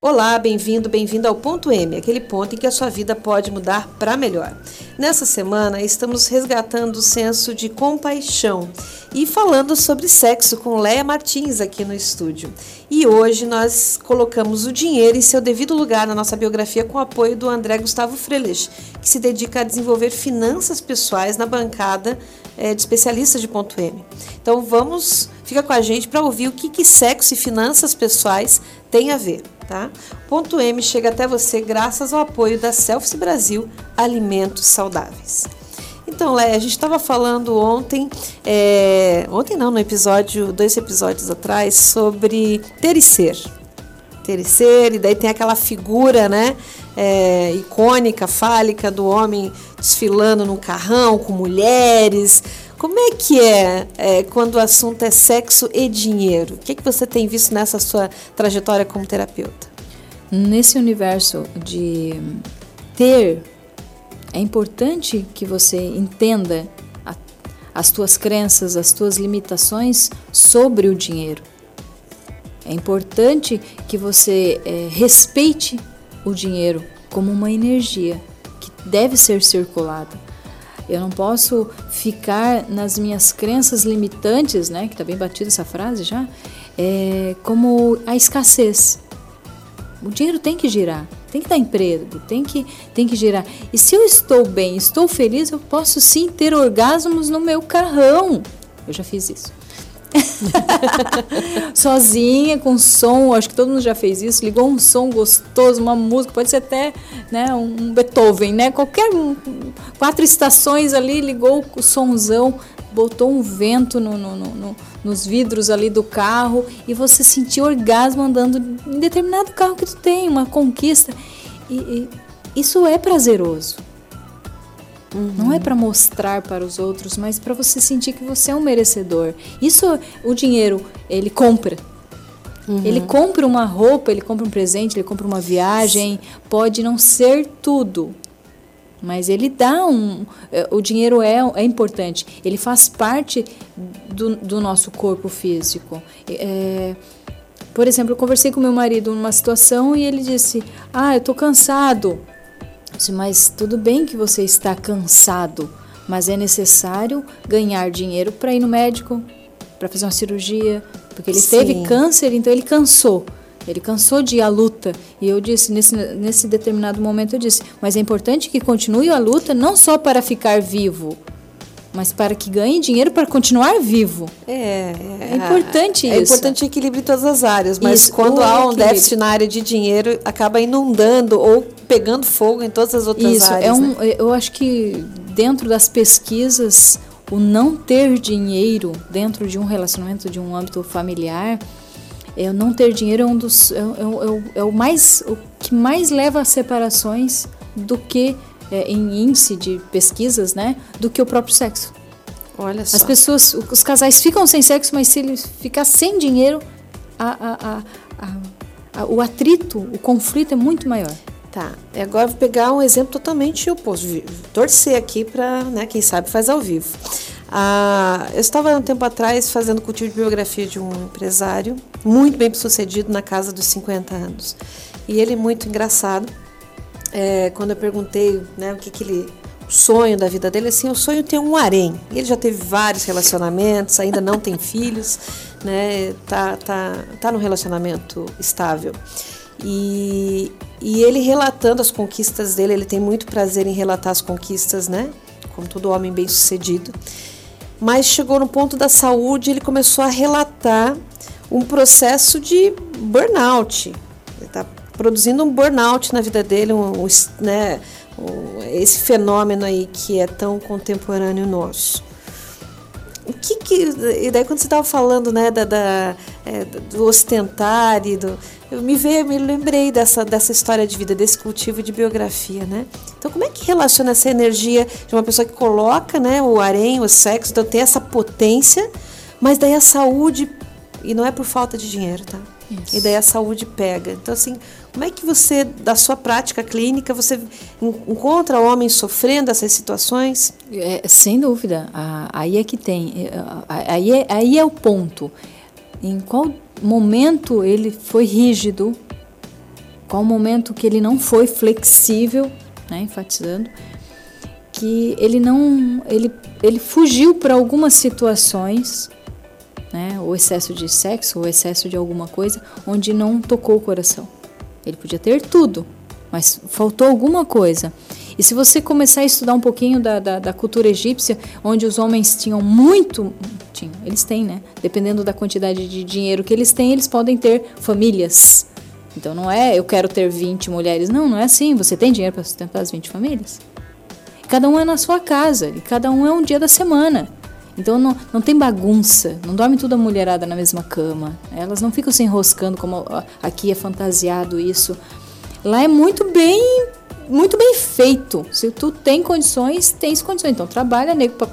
Olá, bem-vindo, bem-vindo ao ponto M, aquele ponto em que a sua vida pode mudar para melhor. Nessa semana estamos resgatando o senso de compaixão e falando sobre sexo com Leia Martins aqui no estúdio. E hoje nós colocamos o dinheiro em seu devido lugar na nossa biografia com o apoio do André Gustavo Freles, que se dedica a desenvolver finanças pessoais na bancada é, de especialistas de ponto M. Então vamos, fica com a gente para ouvir o que, que sexo e finanças pessoais tem a ver. Tá? Ponto M chega até você graças ao apoio da Selfie Brasil Alimentos Saudáveis. Então, Léa, a gente estava falando ontem, é, ontem não, no episódio, dois episódios atrás, sobre ter e ser. Ter e ser, e daí tem aquela figura, né, é, icônica, fálica do homem desfilando num carrão com mulheres. Como é que é, é, quando o assunto é sexo e dinheiro? O que, é que você tem visto nessa sua trajetória como terapeuta? Nesse universo de ter, é importante que você entenda a, as tuas crenças, as tuas limitações sobre o dinheiro. É importante que você é, respeite o dinheiro como uma energia que deve ser circulada. Eu não posso ficar nas minhas crenças limitantes, né? Que está bem batida essa frase já, é, como a escassez. O dinheiro tem que girar, tem que dar emprego, tem que, tem que girar. E se eu estou bem, estou feliz, eu posso sim ter orgasmos no meu carrão. Eu já fiz isso. Sozinha, com som, acho que todo mundo já fez isso, ligou um som gostoso, uma música, pode ser até né, um Beethoven, né? Qualquer um, quatro estações ali, ligou o somzão, botou um vento no, no, no, nos vidros ali do carro e você sentiu orgasmo andando em determinado carro que tu tem, uma conquista. E, e isso é prazeroso. Uhum. Não é para mostrar para os outros, mas para você sentir que você é um merecedor. Isso o dinheiro ele compra. Uhum. Ele compra uma roupa, ele compra um presente, ele compra uma viagem. Pode não ser tudo, mas ele dá um. Eh, o dinheiro é, é importante. Ele faz parte do, do nosso corpo físico. É, por exemplo, eu conversei com meu marido numa situação e ele disse: Ah, eu estou cansado. Disse, mas tudo bem que você está cansado, mas é necessário ganhar dinheiro para ir no médico, para fazer uma cirurgia, porque ele Sim. teve câncer, então ele cansou. Ele cansou de ir à luta. E eu disse, nesse, nesse determinado momento, eu disse, mas é importante que continue a luta não só para ficar vivo, mas para que ganhe dinheiro para continuar vivo. É, é, é importante é, isso. É importante equilíbrio em todas as áreas, mas isso, quando há um déficit na área de dinheiro, acaba inundando ou pegando fogo em todas as outras isso, áreas. É um, né? Eu acho que dentro das pesquisas, o não ter dinheiro dentro de um relacionamento, de um âmbito familiar, é, o não ter dinheiro é um dos é, é, é, é o mais o que mais leva a separações do que é, em índice de pesquisas, né, do que o próprio sexo. Olha só. As pessoas, os casais ficam sem sexo, mas se ele ficar sem dinheiro, a, a, a, o atrito, o conflito é muito maior. Tá, e agora vou pegar um exemplo totalmente oposto, torcer aqui para, né, quem sabe faz ao vivo. Ah, eu estava um tempo atrás fazendo cultivo de biografia de um empresário muito bem sucedido na casa dos 50 anos. E ele muito engraçado é, quando eu perguntei né, o que, que ele. O sonho da vida dele, assim, o sonho ter um harém. Ele já teve vários relacionamentos, ainda não tem filhos, né? Tá, tá, tá num relacionamento estável. E, e ele relatando as conquistas dele, ele tem muito prazer em relatar as conquistas, né? Como todo homem bem sucedido. Mas chegou no ponto da saúde, ele começou a relatar um processo de burnout. Ele está produzindo um burnout na vida dele, um, um, né, um, esse fenômeno aí que é tão contemporâneo nosso. O que que. E daí quando você estava falando né, da, da é, do ostentar e do. Eu me veio, me lembrei dessa, dessa história de vida, desse cultivo de biografia, né? Então, como é que relaciona essa energia de uma pessoa que coloca né, o harém, o sexo, então tem essa potência, mas daí a saúde, e não é por falta de dinheiro, tá? Isso. E daí a saúde pega. Então, assim, como é que você, da sua prática clínica, você encontra homens sofrendo essas situações? É, sem dúvida. aí é que tem. É, aí é, aí é o ponto. Em qual momento ele foi rígido, qual momento que ele não foi flexível, né, enfatizando, que ele não, ele, ele fugiu para algumas situações, né, o excesso de sexo, o excesso de alguma coisa, onde não tocou o coração. Ele podia ter tudo, mas faltou alguma coisa. E se você começar a estudar um pouquinho da, da, da, cultura egípcia, onde os homens tinham muito. Tinham, eles têm, né? Dependendo da quantidade de dinheiro que eles têm, eles podem ter famílias. Então não é eu quero ter 20 mulheres. Não, não é assim. Você tem dinheiro para sustentar as 20 famílias? Cada um é na sua casa e cada um é um dia da semana. Então não, não tem bagunça, não dorme toda a mulherada na mesma cama. Elas não ficam se enroscando como aqui é fantasiado isso. Lá é muito bem muito bem feito. Se tu tem condições, tens condições. Então trabalha nego para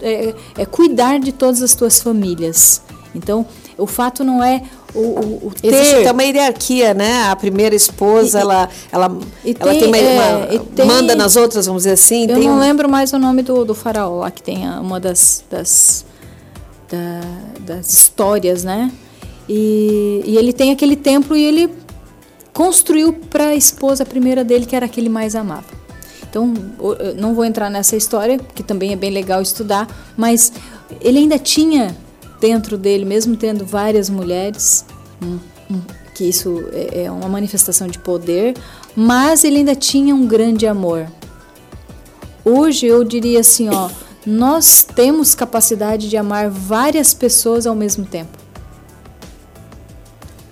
é, é, cuidar de todas as tuas famílias. Então o fato não é o, o, o ter... Existe uma hierarquia, né? A primeira esposa, e, ela, ela, ela tem, tem, uma, é, uma tem, manda nas outras, vamos dizer assim. Eu não um... lembro mais o nome do, do faraó lá, que tem uma das, das, da, das histórias, né? E, e ele tem aquele templo e ele construiu para a esposa primeira dele, que era aquele mais amava. Então, não vou entrar nessa história, que também é bem legal estudar, mas ele ainda tinha dentro dele, mesmo tendo várias mulheres, que isso é, é uma manifestação de poder, mas ele ainda tinha um grande amor. Hoje eu diria assim, ó, nós temos capacidade de amar várias pessoas ao mesmo tempo.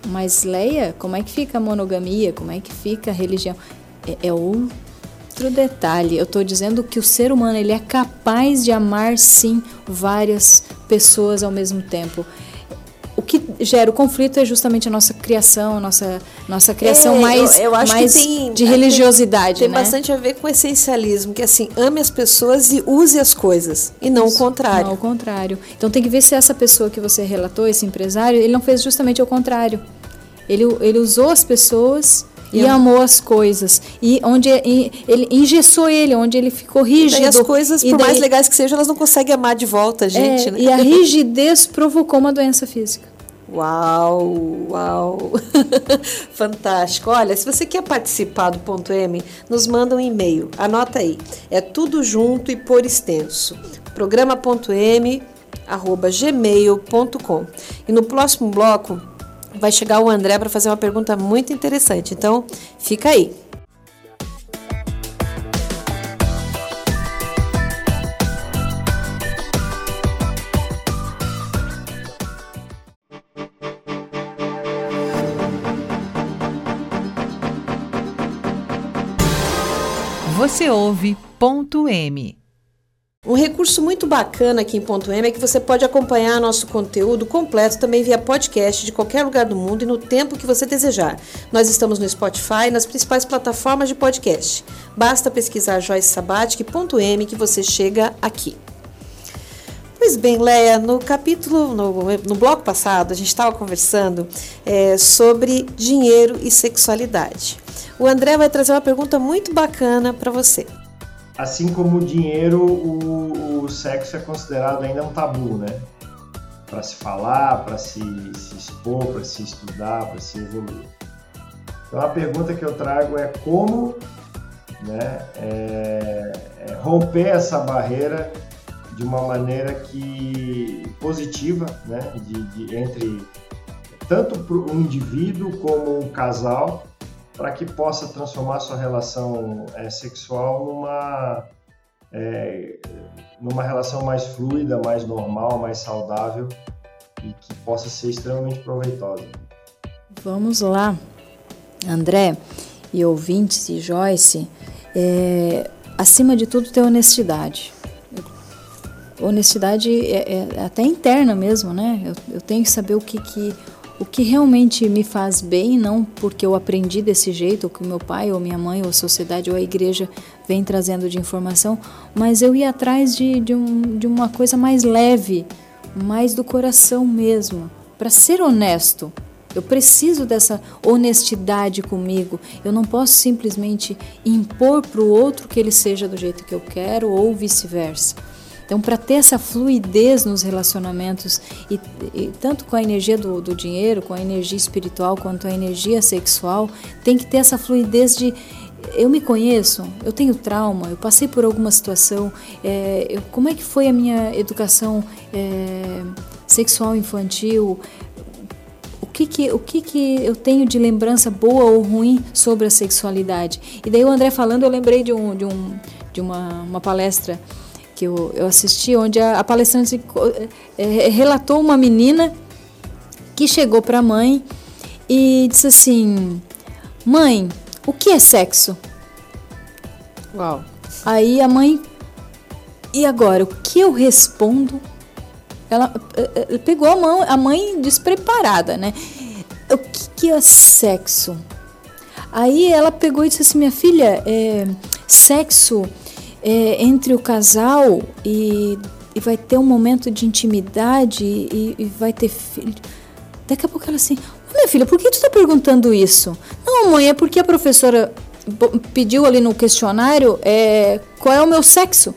Mas Leia, como é que fica a monogamia? Como é que fica a religião? É, é outro detalhe. Eu estou dizendo que o ser humano ele é capaz de amar sim várias pessoas ao mesmo tempo. O que gera o conflito é justamente a nossa criação, a nossa, nossa criação é, mais, eu, eu acho mais que tem, de religiosidade. Tem, né? bastante a ver com o essencialismo, que assim, ame as pessoas e use as coisas, e não Isso, o contrário. Não o contrário. Então tem que ver se essa pessoa que você relatou, esse empresário, ele não fez justamente o contrário. Ele, ele usou as pessoas e, amou as coisas. E onde e, ele engessou ele, onde ele ficou rígido. E as coisas, por daí, mais legais que sejam, elas não conseguem amar de volta a gente, é, né? E a rigidez provocou uma doença física. Uau, uau! Fantástico. Olha, se você quer participar do ponto M, nos manda um e-mail. Anota aí. É tudo junto e por extenso. programa.m@gmail.com. E no próximo bloco vai chegar o André para fazer uma pergunta muito interessante. Então, fica aí. Você ouve ponto M. Um recurso muito bacana aqui em Ponto M é que você pode acompanhar nosso conteúdo completo também via podcast de qualquer lugar do mundo e no tempo que você desejar. Nós estamos no Spotify e nas principais plataformas de podcast. Basta pesquisar Joyce Sabatic Ponto M que você chega aqui. Pois bem, Leia, no capítulo, no, no bloco passado, a gente estava conversando é, sobre dinheiro e sexualidade. O André vai trazer uma pergunta muito bacana para você assim como o dinheiro, o, o sexo é considerado ainda um tabu, né? Para se falar, para se, se expor, para se estudar, para se evoluir. Então a pergunta que eu trago é como né, é, é romper essa barreira de uma maneira que positiva, né, de, de entre tanto o indivíduo como um casal para que possa transformar sua relação é, sexual numa, é, numa relação mais fluida, mais normal, mais saudável e que possa ser extremamente proveitosa. Vamos lá, André e ouvintes e Joyce, é, acima de tudo ter honestidade. Honestidade é, é, até interna mesmo, né? Eu, eu tenho que saber o que, que o que realmente me faz bem, não porque eu aprendi desse jeito, ou que meu pai, ou minha mãe, ou a sociedade, ou a igreja vem trazendo de informação, mas eu ia atrás de, de, um, de uma coisa mais leve, mais do coração mesmo. para ser honesto. Eu preciso dessa honestidade comigo. Eu não posso simplesmente impor para o outro que ele seja do jeito que eu quero ou vice-versa. Então, para ter essa fluidez nos relacionamentos, e, e tanto com a energia do, do, dinheiro, com a energia espiritual, quanto a energia sexual, tem que ter essa fluidez de. Eu me conheço, eu tenho trauma, eu passei por alguma situação. É, eu, como é que foi a minha educação é, sexual infantil? O que que, o que que eu tenho de lembrança boa ou ruim sobre a sexualidade? E daí o André falando, eu lembrei de, um, de, um, de uma, uma palestra que eu, eu assisti, onde a, a palestrante é, relatou uma menina que chegou para a mãe e disse assim: Mãe, o que é sexo? Uau. Aí a mãe, e agora? O que eu respondo? Ela, pegou a mão, a mãe despreparada, né? O que, que é sexo? Aí ela pegou e disse assim: Minha filha, é, sexo é, entre o casal e, e, vai ter um momento de intimidade e, e, vai ter filho. Daqui a pouco ela assim, oh, minha filha, por que tu está perguntando isso? Não, mãe, é porque a professora pediu ali no questionário é, qual é o meu sexo.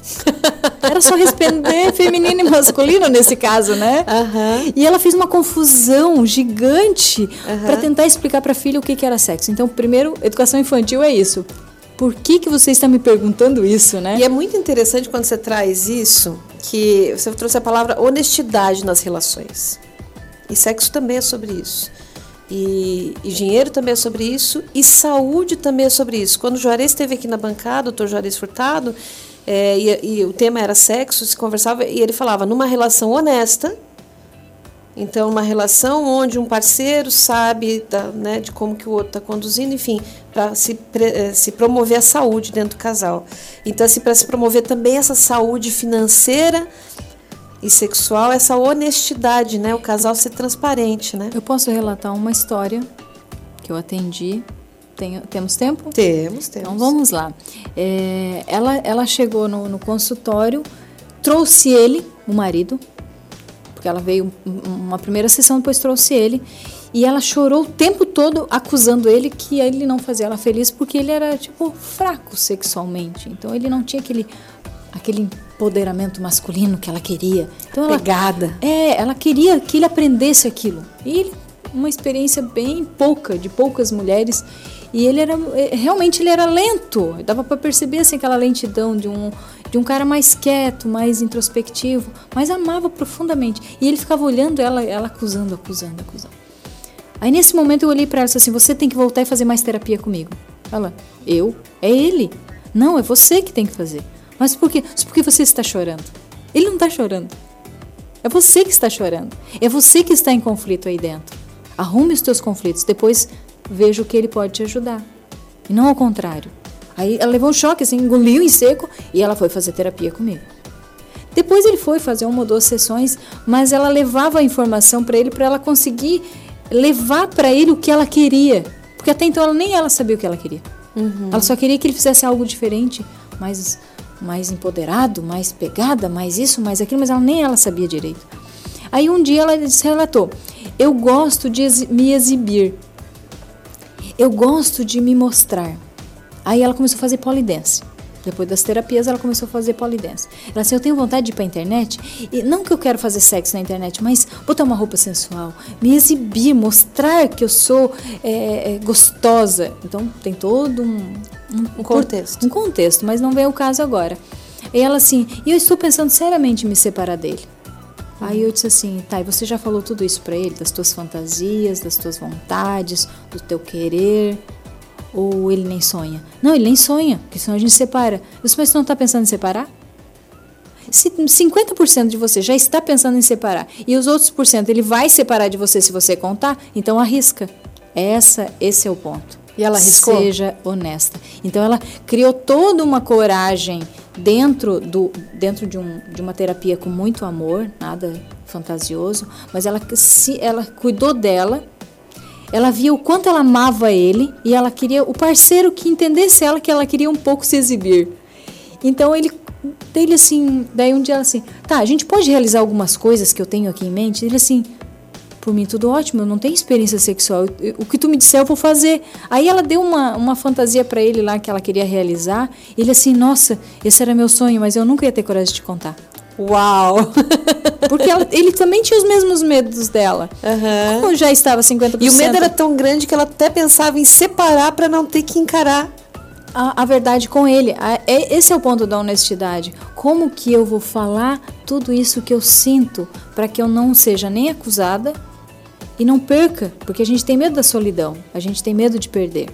Era só responder feminino e masculino nesse caso, né? Uhum. E ela fez uma confusão gigante uhum. para tentar explicar para a filha o que, que era sexo. Então, primeiro, educação infantil é isso por que, que você está me perguntando isso, né? E é muito interessante quando você traz isso, que você trouxe a palavra honestidade nas relações. E sexo também é sobre isso. E, e, dinheiro também é sobre isso, e saúde também é sobre isso. Quando o Juarez esteve aqui na bancada, o doutor Juarez Furtado, é, e, e, o tema era sexo, se conversava, e ele falava, numa relação honesta, então, uma relação onde um parceiro sabe da, né, de como que o outro está conduzindo, enfim, para se, eh, se promover a saúde dentro do casal. Então, assim, para se promover também essa saúde financeira e sexual, essa honestidade, né? O casal ser transparente, né? Eu posso relatar uma história que eu atendi. Tem, temos tempo? Temos, temos. Então vamos lá. É, ela, ela chegou no, no consultório, trouxe ele, o marido, porque ela veio uma primeira sessão, depois trouxe ele. E ela chorou o tempo todo acusando ele que ele não fazia ela feliz porque ele era, tipo, fraco sexualmente. Então ele não tinha aquele, aquele empoderamento masculino que ela queria. Então ela, Pegada. É, ela queria que ele aprendesse aquilo. E ele, uma experiência bem pouca, de poucas mulheres. E ele era, é, realmente ele era lento. Dava para perceber assim aquela lentidão de um de um cara mais quieto, mais introspectivo, mas amava profundamente. E ele ficava olhando ela, ela acusando, acusando, acusando. Aí nesse momento eu olhei para ela e disse assim: "Você tem que voltar e fazer mais terapia comigo". Ela: "Eu? É ele? Não, é você que tem que fazer". Mas por quê? Por que você está chorando? Ele não está chorando. É você que está chorando. É você que está em conflito aí dentro. Arrume os teus conflitos, depois veja o que ele pode te ajudar. E não ao contrário. Aí ela levou um choque, assim, engoliu em seco e ela foi fazer terapia comigo. Depois ele foi fazer uma ou duas sessões, mas ela levava a informação para ele para ela conseguir levar para ele o que ela queria. Porque até então ela, nem ela sabia o que ela queria. Uhum. Ela só queria que ele fizesse algo diferente, mais, mais empoderado, mais pegada, mais isso, mais aquilo, mas ela nem ela sabia direito. Aí um dia ela relatou: Eu gosto de me exibir. Eu gosto de me mostrar. Aí ela começou a fazer polidense. Depois das terapias, ela começou a fazer polidense. Ela disse: Eu tenho vontade de ir pra internet. E não que eu quero fazer sexo na internet, mas botar uma roupa sensual, me exibir, mostrar que eu sou é, gostosa. Então, tem todo um, um, um contexto. Um contexto, mas não vem o caso agora. E ela assim: E eu estou pensando seriamente em me separar dele. Aí eu disse assim: Tá, e você já falou tudo isso para ele? Das tuas fantasias, das tuas vontades, do teu querer. Ou ele nem sonha? Não, ele nem sonha, porque senão a gente separa. Você, mas você não está pensando em separar? Se 50% de você já está pensando em separar e os outros por cento ele vai separar de você se você contar, então arrisca. Essa, esse é o ponto. E ela arriscou? Seja honesta. Então ela criou toda uma coragem dentro, do, dentro de, um, de uma terapia com muito amor, nada fantasioso, mas ela, se, ela cuidou dela ela via o quanto ela amava ele e ela queria o parceiro que entendesse ela que ela queria um pouco se exibir. Então ele dele assim, daí um dia ela assim, tá, a gente pode realizar algumas coisas que eu tenho aqui em mente. Ele assim, por mim tudo ótimo, eu não tenho experiência sexual, o que tu me disser eu vou fazer. Aí ela deu uma, uma fantasia para ele lá que ela queria realizar. Ele assim, nossa, esse era meu sonho, mas eu nunca ia ter coragem de te contar. Uau! Porque ela, ele também tinha os mesmos medos dela. Uhum. Como já estava 50%. E o medo era tão grande que ela até pensava em separar para não ter que encarar a, a, verdade com ele. A, é, esse é o ponto da honestidade. Como que eu vou falar tudo isso que eu sinto para que eu não seja nem acusada e não perca? Porque a gente tem medo da solidão, a gente tem medo de perder.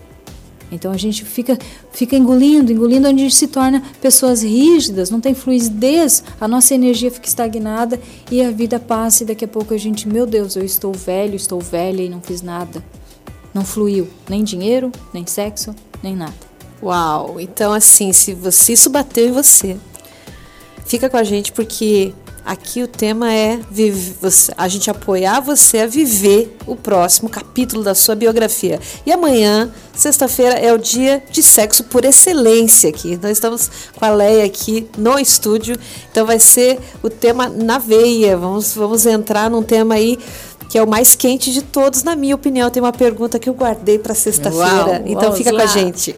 Então a gente fica, fica engolindo, engolindo, onde a gente se torna pessoas rígidas, não tem fluidez, a nossa energia fica estagnada e a vida passa e daqui a pouco a gente, meu Deus, eu estou velho, estou velha e não fiz nada. Não fluiu, nem dinheiro, nem sexo, nem nada. Uau! Então, assim, se você isso bateu em você, fica com a gente porque aqui o tema é a gente apoiar você a viver o próximo capítulo da sua biografia. E amanhã, sexta-feira, é o dia de sexo por excelência aqui. Nós estamos com a Leia aqui no estúdio, então vai ser o tema na veia. Vamos, vamos entrar num tema aí que é o mais quente de todos, na minha opinião. Tem uma pergunta que eu guardei para sexta-feira, então fica lá. com a gente.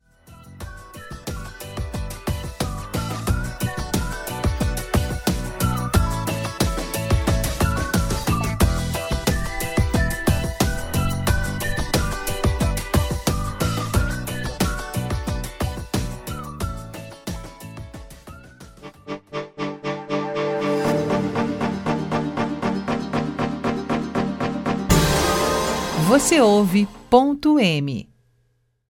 Você ouve ponto M.